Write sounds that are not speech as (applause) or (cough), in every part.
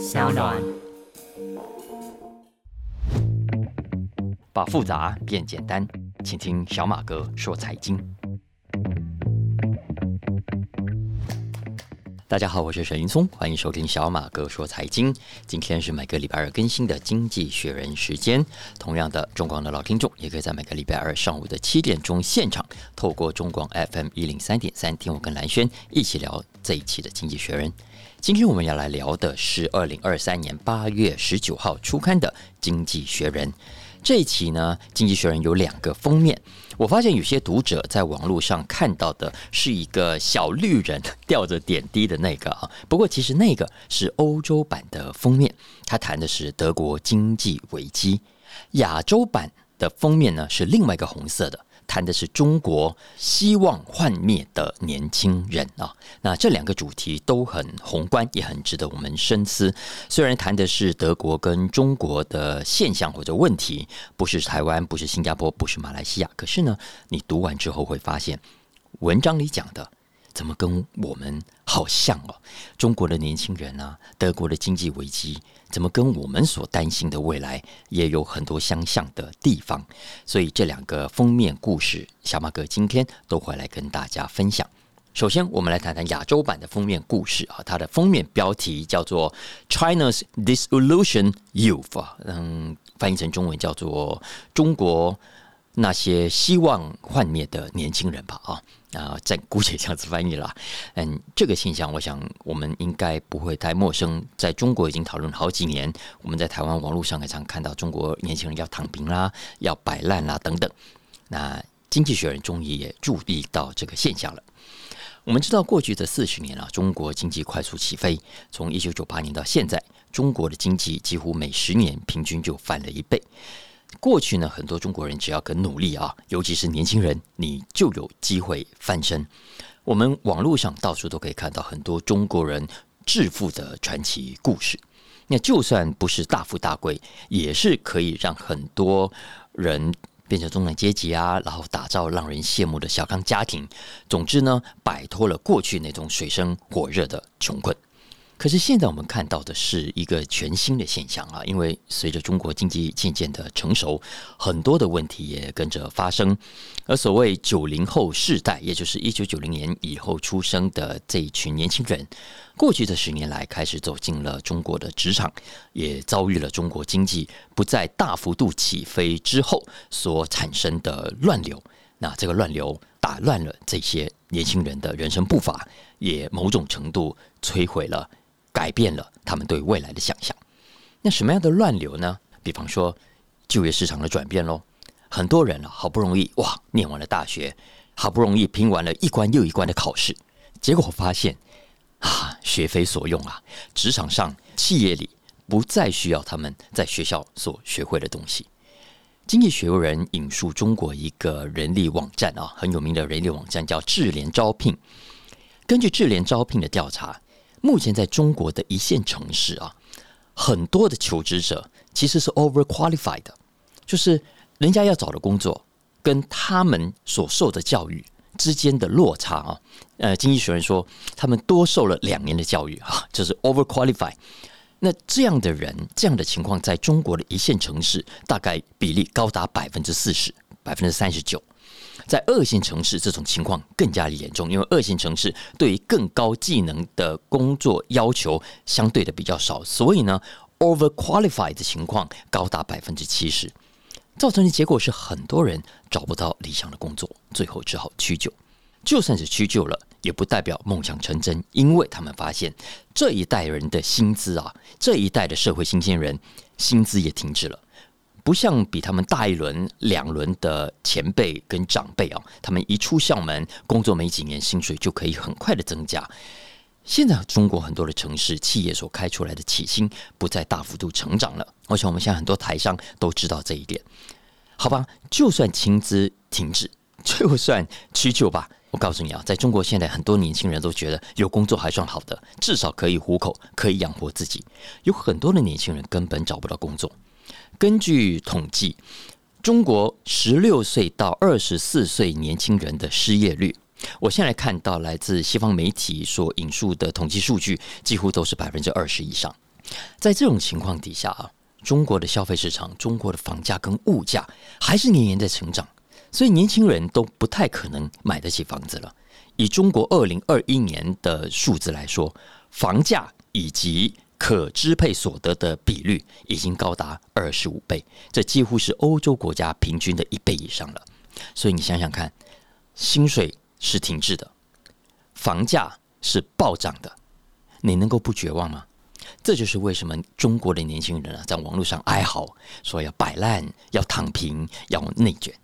小暖。把复杂变简单，请听小马哥说财经。大家好，我是沈云松，欢迎收听小马哥说财经。今天是每个礼拜二更新的《经济学人》时间。同样的，中广的老听众也可以在每个礼拜二上午的七点钟现场，透过中广 FM 一零三点三，听我跟蓝轩一起聊这一期的《经济学人》。今天我们要来聊的是二零二三年八月十九号出刊的《经济学人》。这一期呢，《经济学人》有两个封面。我发现有些读者在网络上看到的是一个小绿人吊着点滴的那个啊，不过其实那个是欧洲版的封面，他谈的是德国经济危机。亚洲版的封面呢是另外一个红色的。谈的是中国希望幻灭的年轻人啊，那这两个主题都很宏观，也很值得我们深思。虽然谈的是德国跟中国的现象或者问题，不是台湾，不是新加坡，不是马来西亚，可是呢，你读完之后会发现，文章里讲的。怎么跟我们好像哦？中国的年轻人啊，德国的经济危机，怎么跟我们所担心的未来也有很多相像的地方？所以这两个封面故事，小马哥今天都会来跟大家分享。首先，我们来谈谈亚洲版的封面故事啊，它的封面标题叫做 “China's Disillusion Youth”，嗯，翻译成中文叫做“中国那些希望幻灭的年轻人”吧，啊。啊，暂姑且这样子翻译了。(laughs) 嗯，这个现象，我想我们应该不会太陌生。在中国已经讨论好几年，我们在台湾网络上也常看到中国年轻人要躺平啦，要摆烂啦等等。那经济学人终于也注意到这个现象了。我们知道，过去的四十年啊，中国经济快速起飞，从一九九八年到现在，中国的经济几乎每十年平均就翻了一倍。过去呢，很多中国人只要肯努力啊，尤其是年轻人，你就有机会翻身。我们网络上到处都可以看到很多中国人致富的传奇故事。那就算不是大富大贵，也是可以让很多人变成中产阶级啊，然后打造让人羡慕的小康家庭。总之呢，摆脱了过去那种水深火热的穷困。可是现在我们看到的是一个全新的现象啊，因为随着中国经济渐渐的成熟，很多的问题也跟着发生。而所谓九零后世代，也就是一九九零年以后出生的这一群年轻人，过去的十年来开始走进了中国的职场，也遭遇了中国经济不再大幅度起飞之后所产生的乱流。那这个乱流打乱了这些年轻人的人生步伐，也某种程度摧毁了。改变了他们对未来的想象。那什么样的乱流呢？比方说就业市场的转变喽。很多人啊，好不容易哇，念完了大学，好不容易拼完了一关又一关的考试，结果发现啊，学非所用啊！职场上、企业里不再需要他们在学校所学会的东西。经济学人引述中国一个人力网站啊，很有名的人力网站叫智联招聘。根据智联招聘的调查。目前在中国的一线城市啊，很多的求职者其实是 overqualified 的，就是人家要找的工作跟他们所受的教育之间的落差啊。呃，经济学人说他们多受了两年的教育啊，就是 overqualified。那这样的人，这样的情况，在中国的一线城市大概比例高达百分之四十，百分之三十九。在二线城市，这种情况更加严重，因为二线城市对于更高技能的工作要求相对的比较少，所以呢，overqualified 的情况高达百分之七十，造成的结果是很多人找不到理想的工作，最后只好屈就。就算是屈就了，也不代表梦想成真，因为他们发现这一代人的薪资啊，这一代的社会新鲜人薪资也停滞了。不像比他们大一轮、两轮的前辈跟长辈啊，他们一出校门工作没几年，薪水就可以很快的增加。现在中国很多的城市企业所开出来的起薪不再大幅度成长了，而且我们现在很多台商都知道这一点。好吧，就算薪资停止，就算屈就吧。我告诉你啊，在中国现在很多年轻人都觉得有工作还算好的，至少可以糊口，可以养活自己。有很多的年轻人根本找不到工作。根据统计，中国十六岁到二十四岁年轻人的失业率，我现在看到来自西方媒体所引述的统计数据，几乎都是百分之二十以上。在这种情况底下啊，中国的消费市场、中国的房价跟物价还是年年在成长，所以年轻人都不太可能买得起房子了。以中国二零二一年的数字来说，房价以及可支配所得的比率已经高达二十五倍，这几乎是欧洲国家平均的一倍以上了。所以你想想看，薪水是停滞的，房价是暴涨的，你能够不绝望吗？这就是为什么中国的年轻人啊，在网络上哀嚎说要摆烂、要躺平、要内卷。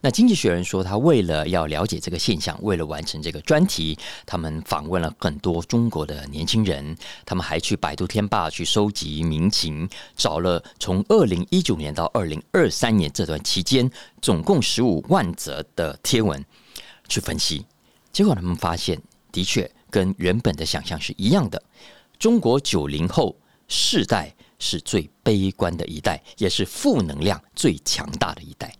那经济学人说，他为了要了解这个现象，为了完成这个专题，他们访问了很多中国的年轻人，他们还去百度天霸去收集民情，找了从二零一九年到二零二三年这段期间，总共十五万则的贴文去分析，结果他们发现，的确跟原本的想象是一样的，中国九零后世代是最悲观的一代，也是负能量最强大的一代。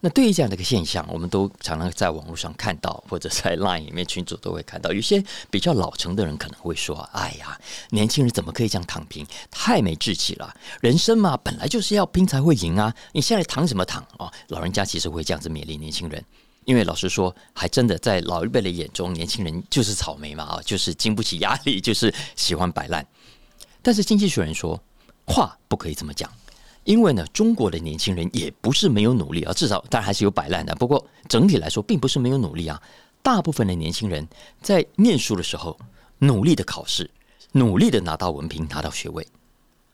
那对于这样的一个现象，我们都常常在网络上看到，或者在 (laughs) LINE 里面群组都会看到，有些比较老成的人可能会说：“哎呀，年轻人怎么可以这样躺平？太没志气了！人生嘛，本来就是要拼才会赢啊！你现在躺什么躺哦？”老人家其实会这样子勉励年轻人，因为老实说，还真的在老一辈的眼中，年轻人就是草莓嘛啊，就是经不起压力，就是喜欢摆烂。但是经济学人说，话不可以这么讲。因为呢，中国的年轻人也不是没有努力啊，至少当然还是有摆烂的。不过整体来说，并不是没有努力啊。大部分的年轻人在念书的时候，努力的考试，努力的拿到文凭、拿到学位，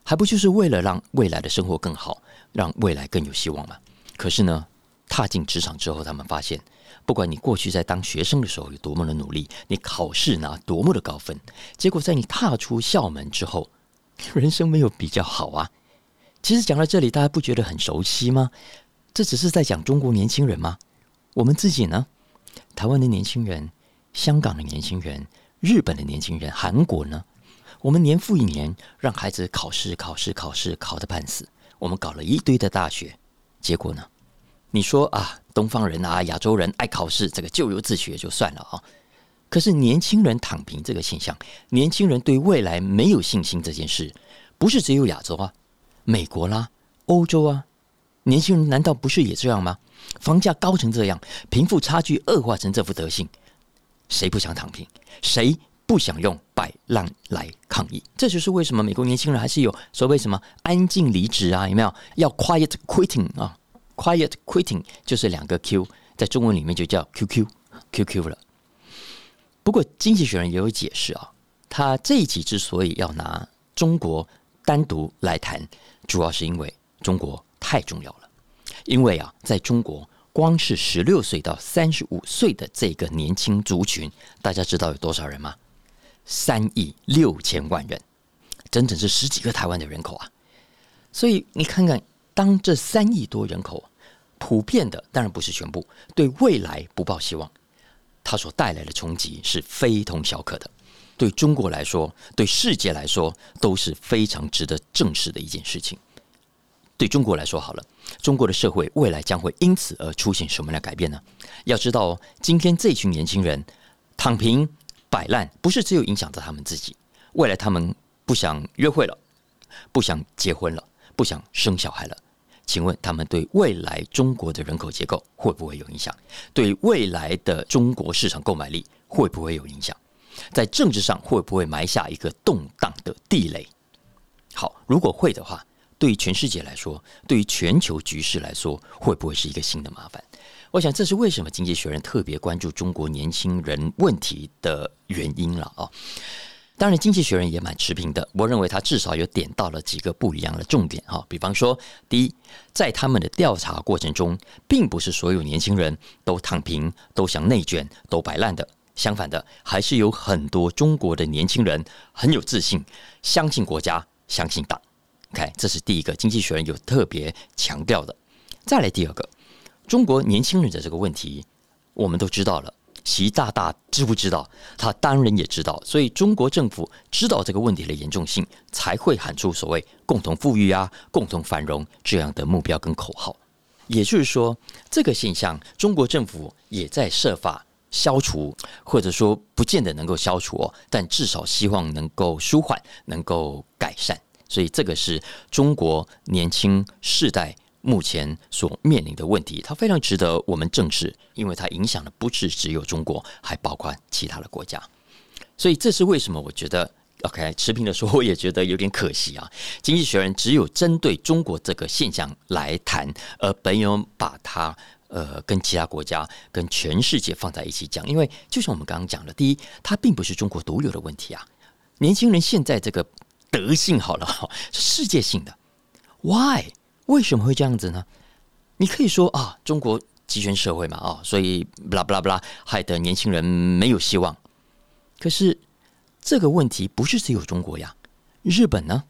还不就是为了让未来的生活更好，让未来更有希望吗？可是呢，踏进职场之后，他们发现，不管你过去在当学生的时候有多么的努力，你考试拿多么的高分，结果在你踏出校门之后，人生没有比较好啊。其实讲到这里，大家不觉得很熟悉吗？这只是在讲中国年轻人吗？我们自己呢？台湾的年轻人、香港的年轻人、日本的年轻人、韩国呢？我们年复一年让孩子考试、考试、考试，考得半死。我们搞了一堆的大学，结果呢？你说啊，东方人啊，亚洲人爱考试，这个咎由自取就算了啊。可是年轻人躺平这个现象，年轻人对未来没有信心这件事，不是只有亚洲啊。美国啦，欧洲啊，年轻人难道不是也这样吗？房价高成这样，贫富差距恶化成这副德行，谁不想躺平？谁不想用摆烂来抗议？这就是为什么美国年轻人还是有所谓什么安静离职啊？有没有？要 quiet quitting 啊？quiet quitting 就是两个 Q，在中文里面就叫 QQ QQ 了。不过经济学人也有解释啊，他这一集之所以要拿中国单独来谈。主要是因为中国太重要了，因为啊，在中国，光是十六岁到三十五岁的这个年轻族群，大家知道有多少人吗？三亿六千万人，整整是十几个台湾的人口啊！所以你看看，当这三亿多人口普遍的，当然不是全部，对未来不抱希望，它所带来的冲击是非同小可的。对中国来说，对世界来说都是非常值得正视的一件事情。对中国来说，好了，中国的社会未来将会因此而出现什么样的改变呢？要知道，今天这群年轻人躺平摆烂，不是只有影响到他们自己，未来他们不想约会了，不想结婚了，不想生小孩了。请问他们对未来中国的人口结构会不会有影响？对未来的中国市场购买力会不会有影响？在政治上会不会埋下一个动荡的地雷？好，如果会的话，对于全世界来说，对于全球局势来说，会不会是一个新的麻烦？我想这是为什么《经济学人》特别关注中国年轻人问题的原因了啊！当然，《经济学人》也蛮持平的，我认为他至少有点到了几个不一样的重点哈。比方说，第一，在他们的调查过程中，并不是所有年轻人都躺平、都想内卷、都摆烂的。相反的，还是有很多中国的年轻人很有自信，相信国家，相信党。OK，这是第一个，经济学人有特别强调的。再来第二个，中国年轻人的这个问题，我们都知道了。习大大知不知道？他当然也知道。所以中国政府知道这个问题的严重性，才会喊出所谓“共同富裕”啊、“共同繁荣”这样的目标跟口号。也就是说，这个现象，中国政府也在设法。消除，或者说不见得能够消除哦，但至少希望能够舒缓，能够改善。所以这个是中国年轻世代目前所面临的问题，它非常值得我们正视，因为它影响的不是只有中国，还包括其他的国家。所以这是为什么？我觉得。OK，持平的说，我也觉得有点可惜啊。经济学人只有针对中国这个现象来谈，而没有把它呃跟其他国家、跟全世界放在一起讲。因为就像我们刚刚讲的，第一，它并不是中国独有的问题啊。年轻人现在这个德性好了，(laughs) 是世界性的。Why？为什么会这样子呢？你可以说啊，中国集权社会嘛，啊，所以不啦不啦不啦，害得年轻人没有希望。可是。这个问题不是只有中国呀，日本呢，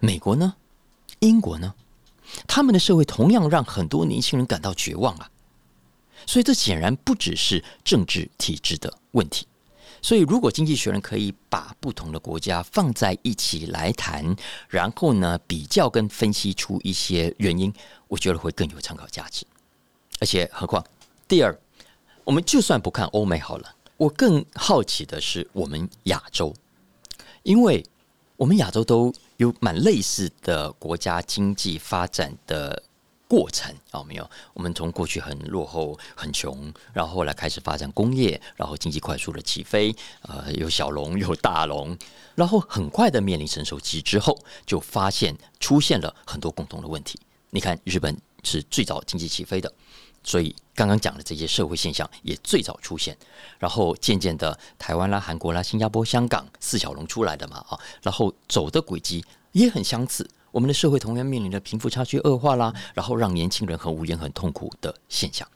美国呢，英国呢，他们的社会同样让很多年轻人感到绝望啊。所以这显然不只是政治体制的问题。所以如果经济学人可以把不同的国家放在一起来谈，然后呢比较跟分析出一些原因，我觉得会更有参考价值。而且何况，第二，我们就算不看欧美好了。我更好奇的是，我们亚洲，因为我们亚洲都有蛮类似的国家经济发展的过程哦，没有？我们从过去很落后、很穷，然后后来开始发展工业，然后经济快速的起飞，呃，有小龙有大龙，然后很快的面临成熟期之后，就发现出现了很多共同的问题。你看，日本是最早经济起飞的。所以刚刚讲的这些社会现象也最早出现，然后渐渐的台湾啦、韩国啦、新加坡、香港四小龙出来的嘛啊，然后走的轨迹也很相似。我们的社会同样面临着贫富差距恶化啦，然后让年轻人很无言、很痛苦的现象。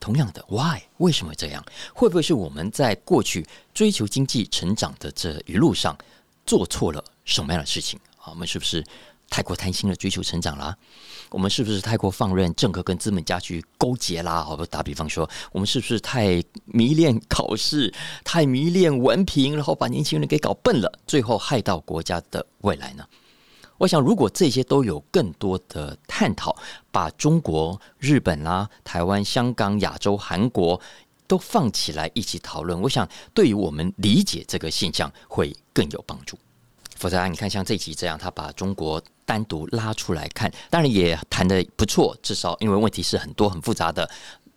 同样的，Why？为什么这样？会不会是我们在过去追求经济成长的这一路上做错了什么样的事情啊？我们是不是？太过贪心的追求成长啦，我们是不是太过放任政客跟资本家去勾结啦？好不，打比方说，我们是不是太迷恋考试，太迷恋文凭，然后把年轻人给搞笨了，最后害到国家的未来呢？我想，如果这些都有更多的探讨，把中国、日本啦、台湾、香港、亚洲、韩国都放起来一起讨论，我想对于我们理解这个现象会更有帮助。否则啊，你看像这集这样，他把中国。单独拉出来看，当然也谈的不错，至少因为问题是很多很复杂的，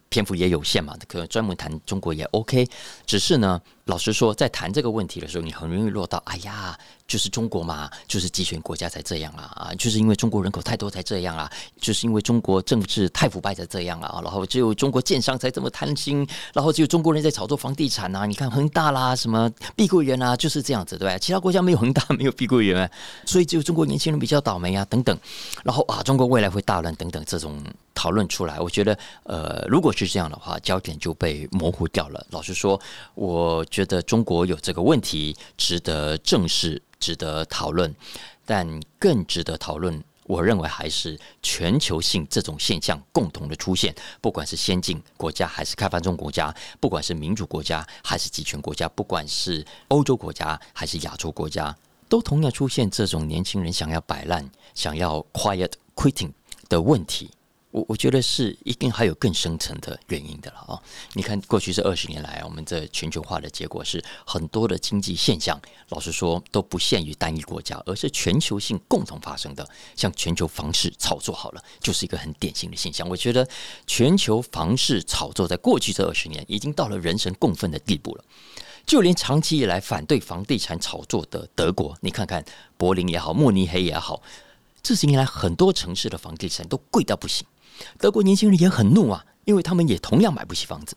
篇幅也有限嘛，可能专门谈中国也 OK。只是呢，老实说，在谈这个问题的时候，你很容易落到，哎呀。就是中国嘛，就是集权国家才这样啊啊！就是因为中国人口太多才这样啊！就是因为中国政治太腐败才这样啊！然后只有中国建商才这么贪心，然后只有中国人在炒作房地产啊！你看恒大啦，什么碧桂园啊，就是这样子，对吧？其他国家没有恒大，没有碧桂园，所以只有中国年轻人比较倒霉啊，等等。然后啊，中国未来会大乱等等，这种讨论出来，我觉得呃，如果是这样的话，焦点就被模糊掉了。老实说，我觉得中国有这个问题，值得正视。值得讨论，但更值得讨论，我认为还是全球性这种现象共同的出现。不管是先进国家还是开发中国家，不管是民主国家还是集权国家，不管是欧洲国家还是亚洲国家，都同样出现这种年轻人想要摆烂、想要 quiet quitting 的问题。我我觉得是一定还有更深层的原因的了啊！你看，过去这二十年来，我们这全球化的结果是很多的经济现象，老实说都不限于单一国家，而是全球性共同发生的。像全球房市炒作好了，就是一个很典型的现象。我觉得全球房市炒作在过去这二十年已经到了人神共愤的地步了。就连长期以来反对房地产炒作的德国，你看看柏林也好，慕尼黑也好，这十年来很多城市的房地产都贵到不行。德国年轻人也很怒啊，因为他们也同样买不起房子。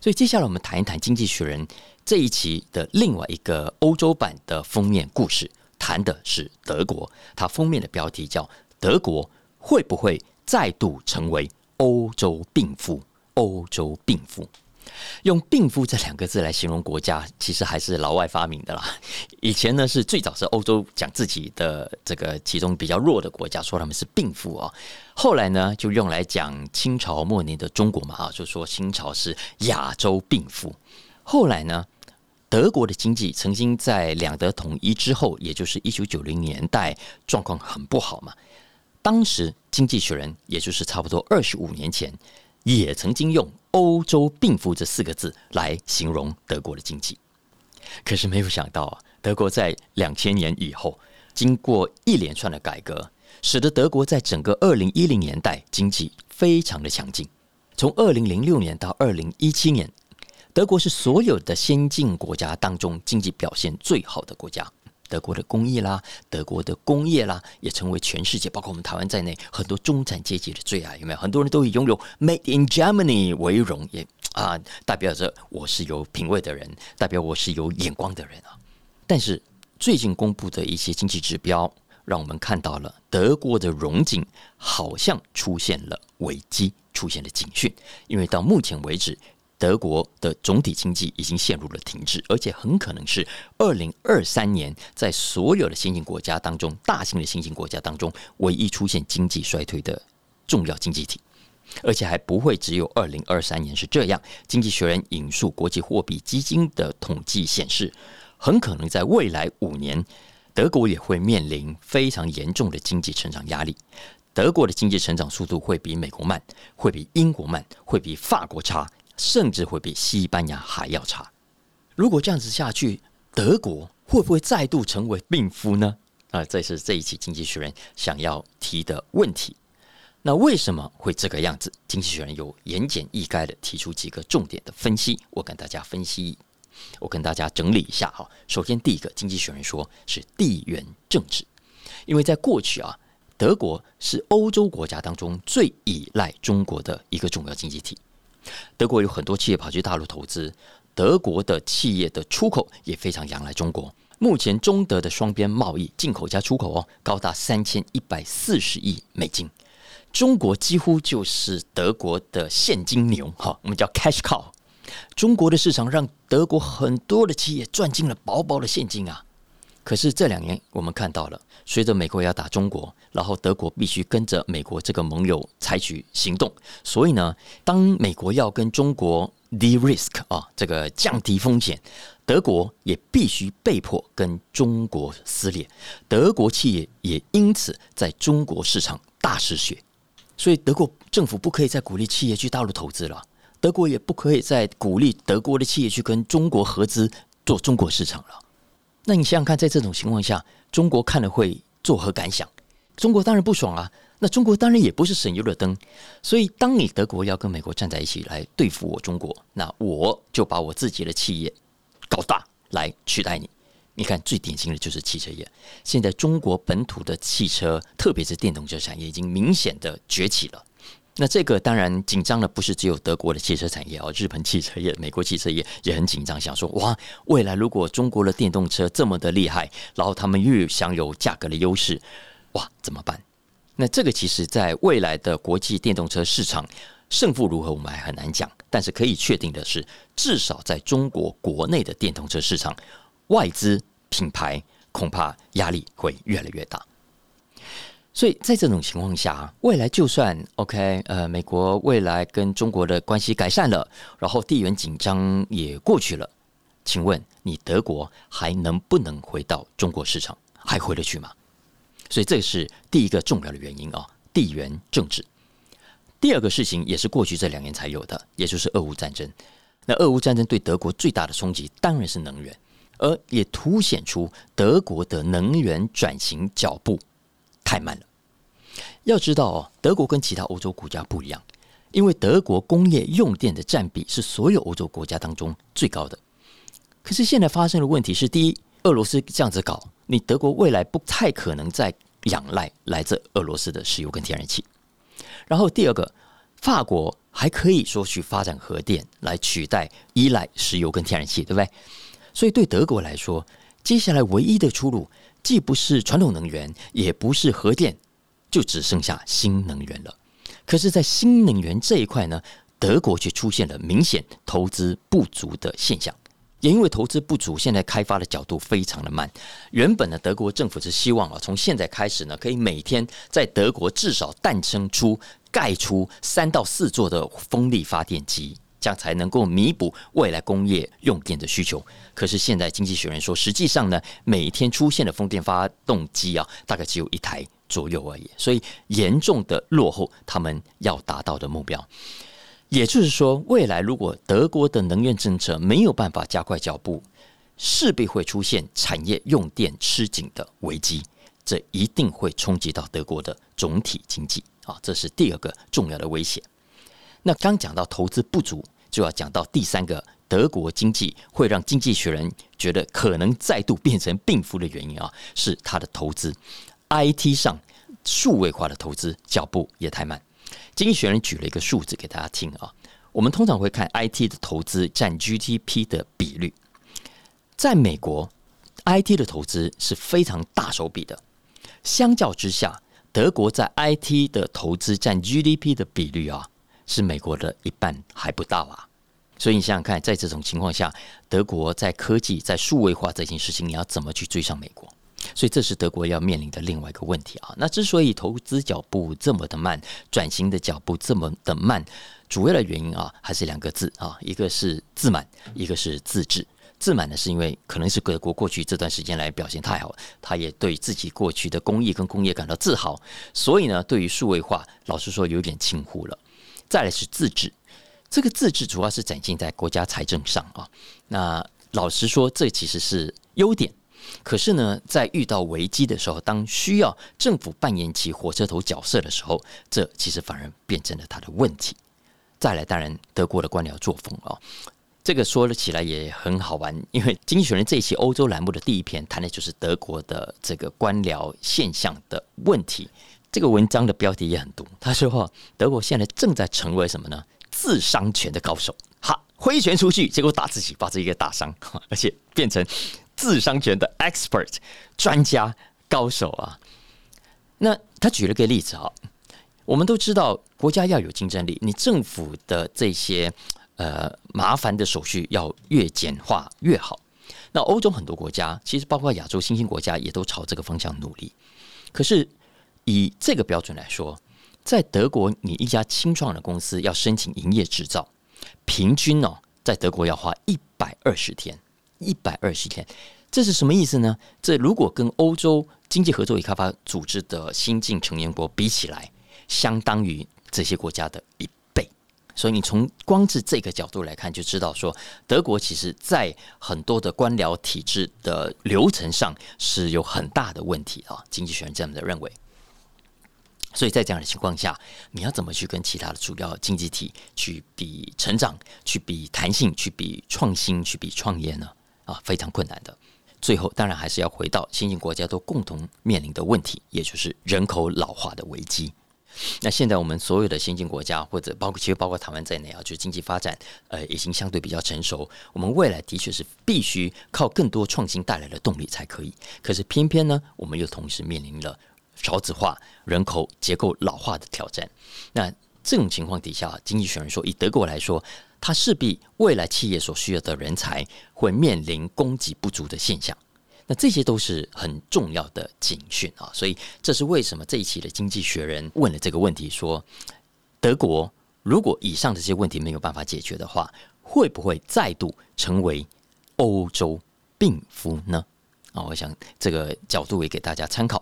所以接下来我们谈一谈《经济学人》这一期的另外一个欧洲版的封面故事，谈的是德国。它封面的标题叫“德国会不会再度成为欧洲病夫？欧洲病夫。”用“病夫”这两个字来形容国家，其实还是老外发明的啦。以前呢，是最早是欧洲讲自己的这个其中比较弱的国家，说他们是病夫啊。后来呢，就用来讲清朝末年的中国嘛，啊，就说清朝是亚洲病夫。后来呢，德国的经济曾经在两德统一之后，也就是一九九零年代，状况很不好嘛。当时《经济学人》也就是差不多二十五年前。也曾经用“欧洲病夫”这四个字来形容德国的经济，可是没有想到啊，德国在两千年以后经过一连串的改革，使得德国在整个二零一零年代经济非常的强劲。从二零零六年到二零一七年，德国是所有的先进国家当中经济表现最好的国家。德国的工艺啦，德国的工业啦，也成为全世界，包括我们台湾在内，很多中产阶级的最爱。有没有？很多人都以拥有 “Made in Germany” 为荣，也啊，代表着我是有品味的人，代表我是有眼光的人啊。但是最近公布的一些经济指标，让我们看到了德国的荣景好像出现了危机，出现了警讯。因为到目前为止，德国的总体经济已经陷入了停滞，而且很可能是二零二三年在所有的新兴国家当中，大型的新兴国家当中唯一出现经济衰退的重要经济体，而且还不会只有二零二三年是这样。经济学人引述国际货币基金的统计显示。很可能在未来五年，德国也会面临非常严重的经济成长压力。德国的经济成长速度会比美国慢，会比英国慢，会比法国差，甚至会比西班牙还要差。如果这样子下去，德国会不会再度成为病夫呢？啊，这是这一期《经济学人》想要提的问题。那为什么会这个样子？《经济学人》有言简意赅的提出几个重点的分析，我跟大家分析。我跟大家整理一下哈。首先，第一个，经济学人说是地缘政治，因为在过去啊，德国是欧洲国家当中最依赖中国的一个重要经济体。德国有很多企业跑去大陆投资，德国的企业的出口也非常仰赖中国。目前中德的双边贸易，进口加出口哦，高达三千一百四十亿美金。中国几乎就是德国的现金牛哈，我们叫 cash cow。中国的市场让德国很多的企业赚进了薄薄的现金啊！可是这两年我们看到了，随着美国要打中国，然后德国必须跟着美国这个盟友采取行动，所以呢，当美国要跟中国 de-risk 啊，这个降低风险，德国也必须被迫跟中国撕裂，德国企业也因此在中国市场大失血，所以德国政府不可以再鼓励企业去大陆投资了。德国也不可以再鼓励德国的企业去跟中国合资做中国市场了。那你想想看，在这种情况下，中国看了会作何感想？中国当然不爽啊！那中国当然也不是省油的灯。所以，当你德国要跟美国站在一起来对付我中国，那我就把我自己的企业搞大来取代你。你看，最典型的就是汽车业。现在中国本土的汽车，特别是电动车产业，已经明显的崛起了。那这个当然紧张的不是只有德国的汽车产业哦，日本汽车业、美国汽车业也很紧张，想说哇，未来如果中国的电动车这么的厉害，然后他们又享有价格的优势，哇，怎么办？那这个其实在未来的国际电动车市场胜负如何，我们还很难讲。但是可以确定的是，至少在中国国内的电动车市场，外资品牌恐怕压力会越来越大。所以在这种情况下，未来就算 OK，呃，美国未来跟中国的关系改善了，然后地缘紧张也过去了，请问你德国还能不能回到中国市场？还回得去吗？所以这是第一个重要的原因啊，地缘政治。第二个事情也是过去这两年才有的，也就是俄乌战争。那俄乌战争对德国最大的冲击当然是能源，而也凸显出德国的能源转型脚步。太慢了。要知道哦，德国跟其他欧洲国家不一样，因为德国工业用电的占比是所有欧洲国家当中最高的。可是现在发生的问题是：第一，俄罗斯这样子搞，你德国未来不太可能再仰赖来自俄罗斯的石油跟天然气。然后第二个，法国还可以说去发展核电来取代依赖石油跟天然气，对不对？所以对德国来说，接下来唯一的出路。既不是传统能源，也不是核电，就只剩下新能源了。可是，在新能源这一块呢，德国却出现了明显投资不足的现象。也因为投资不足，现在开发的角度非常的慢。原本呢，德国政府是希望啊，从现在开始呢，可以每天在德国至少诞生出、盖出三到四座的风力发电机。这样才能够弥补未来工业用电的需求。可是现在经济学人说，实际上呢，每天出现的风电发动机啊，大概只有一台左右而已，所以严重的落后他们要达到的目标。也就是说，未来如果德国的能源政策没有办法加快脚步，势必会出现产业用电吃紧的危机。这一定会冲击到德国的总体经济啊，这是第二个重要的威胁。那刚讲到投资不足，就要讲到第三个，德国经济会让经济学人觉得可能再度变成病夫的原因啊，是它的投资，IT 上数位化的投资脚步也太慢。经济学人举了一个数字给大家听啊，我们通常会看 IT 的投资占 GDP 的比率，在美国，IT 的投资是非常大手笔的，相较之下，德国在 IT 的投资占 GDP 的比率啊。是美国的一半还不到啊，所以你想想看，在这种情况下，德国在科技、在数位化这件事情，你要怎么去追上美国？所以这是德国要面临的另外一个问题啊。那之所以投资脚步这么的慢，转型的脚步这么的慢，主要的原因啊，还是两个字啊，一个是自满，一个是自治。自满呢，是因为可能是德国过去这段时间来表现太好，他也对自己过去的工艺跟工业感到自豪，所以呢，对于数位化，老实说有点轻忽了。再来是自治，这个自治主要是展现在国家财政上啊。那老实说，这其实是优点。可是呢，在遇到危机的时候，当需要政府扮演起火车头角色的时候，这其实反而变成了他的问题。再来，当然德国的官僚作风啊，这个说了起来也很好玩，因为《经济学人》这一期欧洲栏目的第一篇谈的就是德国的这个官僚现象的问题。这个文章的标题也很毒，他说：“哈德国现在正在成为什么呢？自伤权的高手。哈，挥拳出去，结果打自己，把自己给打伤，而且变成自伤权的 expert 专家高手啊。”那他举了个例子啊，我们都知道，国家要有竞争力，你政府的这些呃麻烦的手续要越简化越好。那欧洲很多国家，其实包括亚洲新兴国家，也都朝这个方向努力。可是。以这个标准来说，在德国，你一家新创的公司要申请营业执照，平均哦，在德国要花一百二十天，一百二十天，这是什么意思呢？这如果跟欧洲经济合作与开发组织的新进成员国比起来，相当于这些国家的一倍。所以你从光是这个角度来看，就知道说，德国其实在很多的官僚体制的流程上是有很大的问题啊。经济学人这样的认为。所以在这样的情况下，你要怎么去跟其他的主要经济体去比成长、去比弹性、去比创新、去比创业呢？啊，非常困难的。最后，当然还是要回到新兴国家都共同面临的问题，也就是人口老化的危机。那现在我们所有的先进国家，或者包括其实包括台湾在内啊，就是经济发展呃已经相对比较成熟，我们未来的确是必须靠更多创新带来的动力才可以。可是偏偏呢，我们又同时面临了。少子化、人口结构老化的挑战，那这种情况底下，经济学人说，以德国来说，它势必未来企业所需要的人才会面临供给不足的现象。那这些都是很重要的警讯啊！所以这是为什么这一期的经济学人问了这个问题：说德国如果以上这些问题没有办法解决的话，会不会再度成为欧洲病夫呢？啊，我想这个角度也给大家参考。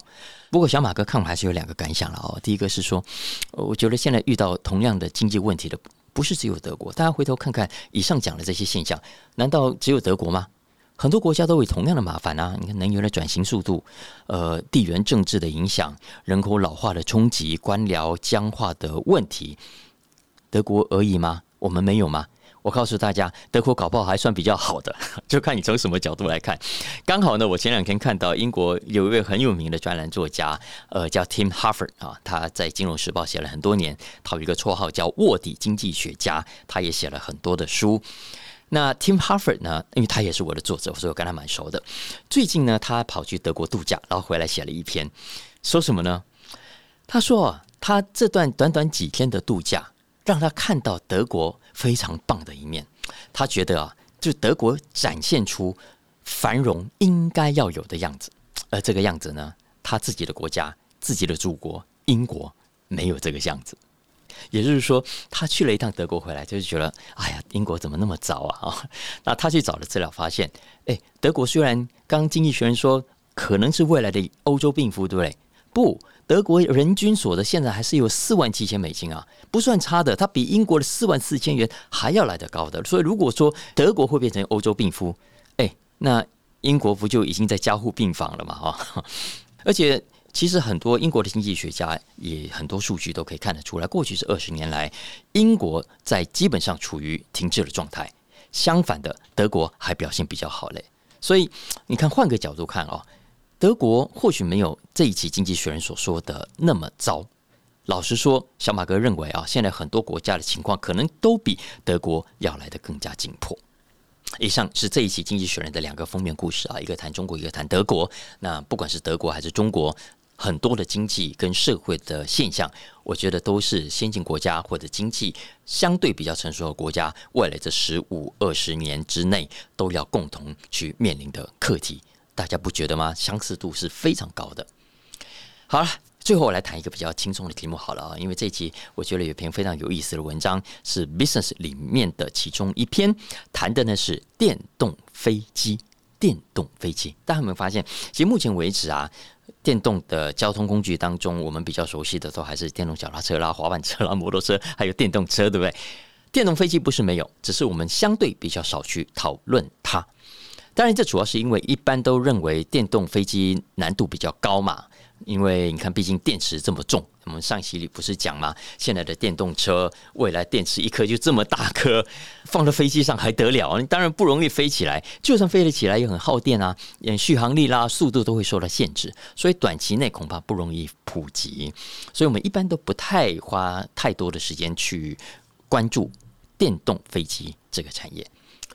不过，小马哥看我还是有两个感想了哦。第一个是说，我觉得现在遇到同样的经济问题的，不是只有德国。大家回头看看以上讲的这些现象，难道只有德国吗？很多国家都有同样的麻烦啊！你看能源的转型速度，呃，地缘政治的影响，人口老化的冲击，官僚僵化的问题，德国而已吗？我们没有吗？我告诉大家，德国搞不好还算比较好的，就看你从什么角度来看。刚好呢，我前两天看到英国有一位很有名的专栏作家，呃，叫 Tim Harford 啊，他在《金融时报》写了很多年，他有一个绰号叫“卧底经济学家”，他也写了很多的书。那 Tim Harford 呢，因为他也是我的作者，所以我跟他蛮熟的。最近呢，他跑去德国度假，然后回来写了一篇，说什么呢？他说，他这段短短几天的度假，让他看到德国。非常棒的一面，他觉得啊，就德国展现出繁荣应该要有的样子，而这个样子呢，他自己的国家、自己的祖国英国没有这个样子。也就是说，他去了一趟德国回来，就是觉得，哎呀，英国怎么那么糟啊？啊，(laughs) 那他去找了资料，发现，哎，德国虽然刚经济学人说可能是未来的欧洲病夫，对不对？不。德国人均所得现在还是有四万七千美金啊，不算差的。它比英国的四万四千元还要来得高的。所以如果说德国会变成欧洲病夫，哎，那英国不就已经在加护病房了嘛？哈，(laughs) 而且其实很多英国的经济学家也很多数据都可以看得出来，过去是二十年来，英国在基本上处于停滞的状态。相反的，德国还表现比较好嘞。所以你看，换个角度看哦，德国或许没有这一期《经济学人》所说的那么糟。老实说，小马哥认为啊，现在很多国家的情况可能都比德国要来的更加紧迫。以上是这一期《经济学人》的两个封面故事啊，一个谈中国，一个谈德国。那不管是德国还是中国，很多的经济跟社会的现象，我觉得都是先进国家或者经济相对比较成熟的国家，未来这十五二十年之内都要共同去面临的课题。大家不觉得吗？相似度是非常高的。好了。最后我来谈一个比较轻松的题目好了啊，因为这一期我觉得有篇非常有意思的文章是 Business 里面的其中一篇，谈的呢是电动飞机。电动飞机，大家有没有发现？其实目前为止啊，电动的交通工具当中，我们比较熟悉的都还是电动脚踏车啦、滑板车啦、摩托车，还有电动车，对不对？电动飞机不是没有，只是我们相对比较少去讨论它。当然，这主要是因为一般都认为电动飞机难度比较高嘛。因为你看，毕竟电池这么重，我们上期里不是讲吗？现在的电动车未来电池一颗就这么大颗，(laughs) 放到飞机上还得了？你当然不容易飞起来，就算飞得起来也很耗电啊，续航力啦、速度都会受到限制，所以短期内恐怕不容易普及。所以我们一般都不太花太多的时间去关注电动飞机这个产业。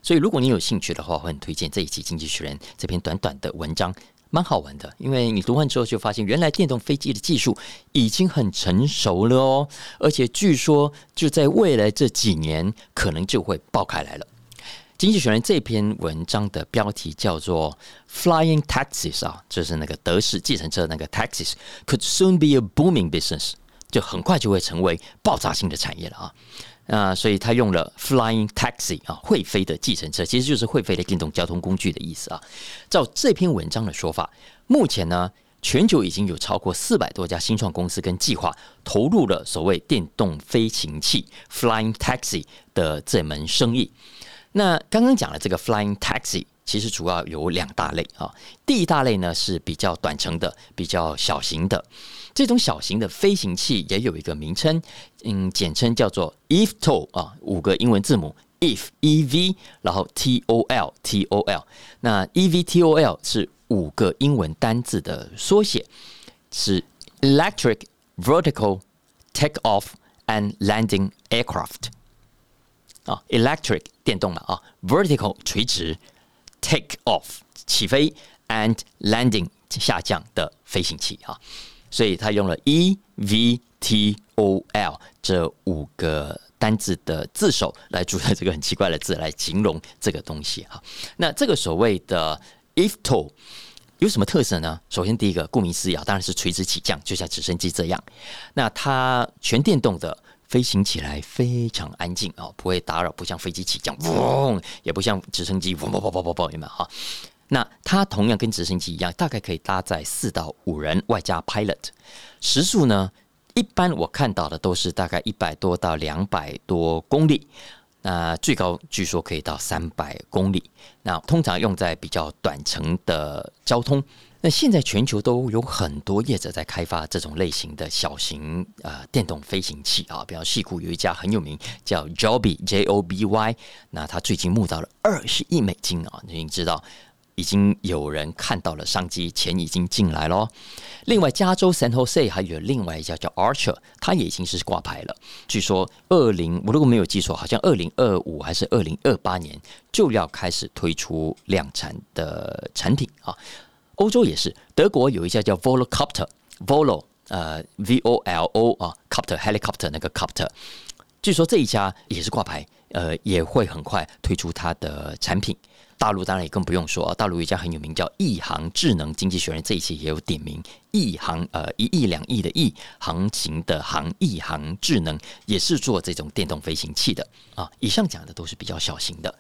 所以如果你有兴趣的话，我很推荐这一期《经济学人》这篇短短的文章。蛮好玩的，因为你读完之后就发现，原来电动飞机的技术已经很成熟了哦，而且据说就在未来这几年，可能就会爆开来了。经济学人这篇文章的标题叫做 “Flying Taxis” 啊，就是那个德式计程车那个 taxis could soon be a booming business，就很快就会成为爆炸性的产业了啊。啊，所以他用了 flying taxi 啊，会飞的计程车，其实就是会飞的电动交通工具的意思啊。照这篇文章的说法，目前呢，全球已经有超过四百多家新创公司跟计划投入了所谓电动飞行器 flying taxi 的这门生意。那刚刚讲了这个 flying taxi。其实主要有两大类啊，第一大类呢是比较短程的、比较小型的，这种小型的飞行器也有一个名称，嗯，简称叫做 eVTOL 啊，五个英文字母 if e v，然后 t o l t o l，那 e v t o l 是五个英文单字的缩写，是 Electric Vertical Take-off and Landing Aircraft 啊，Electric 电动嘛啊，Vertical 垂直。Take off 起飞，and landing 下降的飞行器啊，所以他用了 E V T O L 这五个单字的字首来组成这个很奇怪的字来形容这个东西哈。那这个所谓的 eVTOL 有什么特色呢？首先第一个，顾名思义啊，当然是垂直起降，就像直升机这样。那它全电动的。飞行起来非常安静啊，不会打扰，不像飞机起降，嗡，也不像直升机嗡嗡嗡嗡嗡嗡，有没有哈？那它同样跟直升机一样，大概可以搭载四到五人，外加 pilot。时速呢，一般我看到的都是大概一百多到两百多公里，那最高据说可以到三百公里。那通常用在比较短程的交通。那现在全球都有很多业者在开发这种类型的小型呃电动飞行器啊，比方戏谷有一家很有名叫 Joby J O B Y，那他最近募到了二十亿美金啊，你知道已经有人看到了商机，钱已经进来咯。另外，加州 San Jose 还有另外一家叫 Archer，它也已经是挂牌了。据说二零我如果没有记错，好像二零二五还是二零二八年就要开始推出量产的产品啊。欧洲也是，德国有一家叫 Volocopter，Volo，呃，V O L O 啊，Copter helicopter 那个 Copter，据说这一家也是挂牌，呃，也会很快推出它的产品。大陆当然也更不用说啊，大陆一家很有名叫亿航智能，经济学人这一期也有点名，亿航呃一亿两亿的亿行情的航，亿航智能也是做这种电动飞行器的啊。以上讲的都是比较小型的。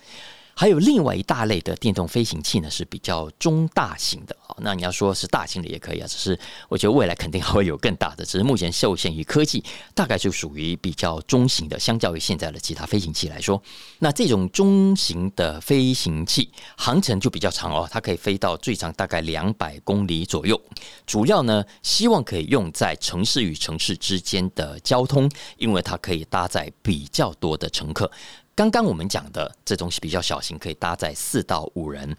还有另外一大类的电动飞行器呢，是比较中大型的啊。那你要说是大型的也可以啊，只是我觉得未来肯定还会有更大的，只是目前受限于科技，大概就属于比较中型的。相较于现在的其他飞行器来说，那这种中型的飞行器航程就比较长哦，它可以飞到最长大概两百公里左右。主要呢，希望可以用在城市与城市之间的交通，因为它可以搭载比较多的乘客。刚刚我们讲的这种比较小型，可以搭载四到五人，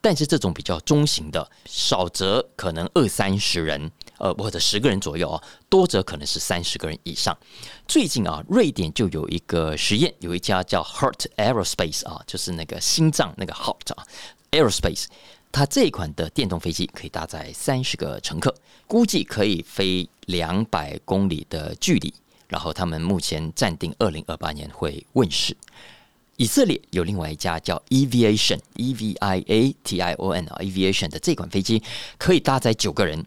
但是这种比较中型的，少则可能二三十人，呃，或者十个人左右啊，多则可能是三十个人以上。最近啊，瑞典就有一个实验，有一家叫 Heart Aerospace 啊，就是那个心脏那个 Heart 啊 Aerospace，它这一款的电动飞机可以搭载三十个乘客，估计可以飞两百公里的距离。然后他们目前暂定二零二八年会问世。以色列有另外一家叫 Eviation（E V I A T I O N） 啊，Eviation 的这款飞机可以搭载九个人，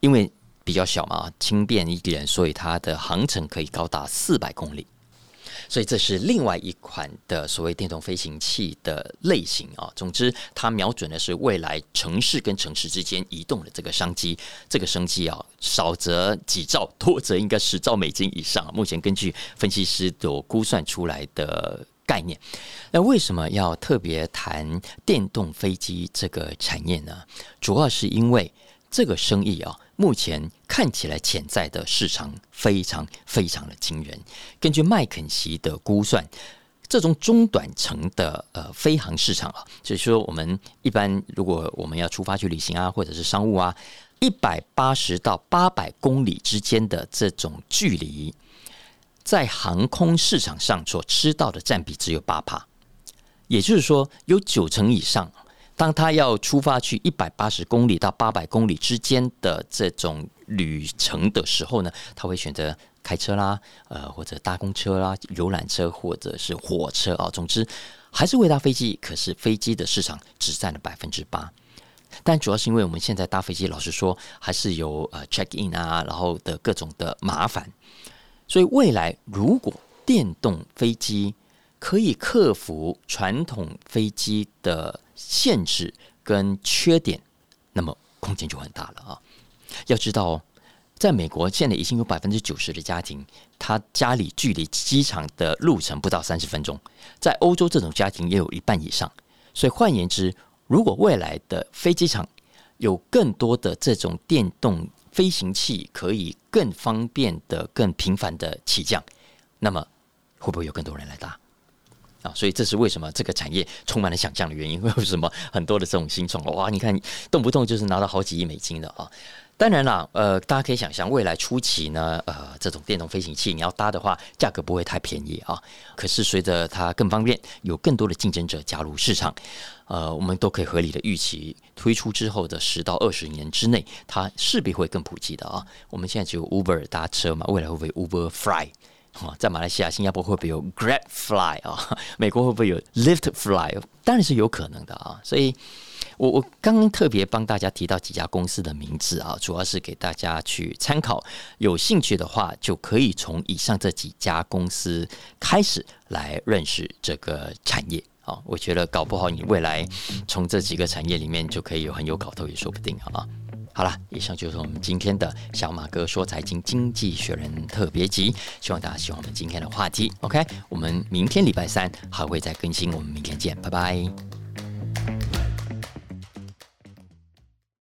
因为比较小嘛，轻便一点，所以它的航程可以高达四百公里。所以这是另外一款的所谓电动飞行器的类型啊。总之，它瞄准的是未来城市跟城市之间移动的这个商机。这个商机啊，少则几兆，多则应该十兆美金以上。目前根据分析师所估算出来的概念，那为什么要特别谈电动飞机这个产业呢？主要是因为这个生意啊。目前看起来潜在的市场非常非常的惊人。根据麦肯锡的估算，这种中短程的呃飞航市场啊，就是说我们一般如果我们要出发去旅行啊，或者是商务啊，一百八十到八百公里之间的这种距离，在航空市场上所吃到的占比只有八帕，也就是说有九成以上。当他要出发去一百八十公里到八百公里之间的这种旅程的时候呢，他会选择开车啦，呃，或者搭公车啦、游览车或者是火车啊。总之，还是会搭飞机。可是飞机的市场只占了百分之八，但主要是因为我们现在搭飞机，老实说还是有呃 check in 啊，然后的各种的麻烦。所以未来如果电动飞机可以克服传统飞机的限制跟缺点，那么空间就很大了啊！要知道，在美国现在已经有百分之九十的家庭，他家里距离机场的路程不到三十分钟；在欧洲，这种家庭也有一半以上。所以换言之，如果未来的飞机场有更多的这种电动飞行器，可以更方便的、更频繁的起降，那么会不会有更多人来搭？所以这是为什么这个产业充满了想象的原因。(laughs) 为什么很多的这种新创哇，你看动不动就是拿到好几亿美金的啊？当然啦，呃，大家可以想象，未来初期呢，呃，这种电动飞行器你要搭的话，价格不会太便宜啊。可是随着它更方便，有更多的竞争者加入市场，呃，我们都可以合理的预期，推出之后的十到二十年之内，它势必会更普及的啊。我们现在只有 Uber 搭车嘛，未来会不会 Uber Fly？在马来西亚、新加坡会不会有 Grab Fly 啊？(laughs) 美国会不会有 Lift Fly？当然是有可能的啊！所以，我我刚刚特别帮大家提到几家公司的名字啊，主要是给大家去参考。有兴趣的话，就可以从以上这几家公司开始来认识这个产业啊。我觉得搞不好你未来从这几个产业里面就可以有很有搞头，也说不定啊。好了，以上就是我们今天的小马哥说财经经济学人特别集，希望大家喜欢我们今天的话题。OK，我们明天礼拜三还会再更新，我们明天见，拜拜。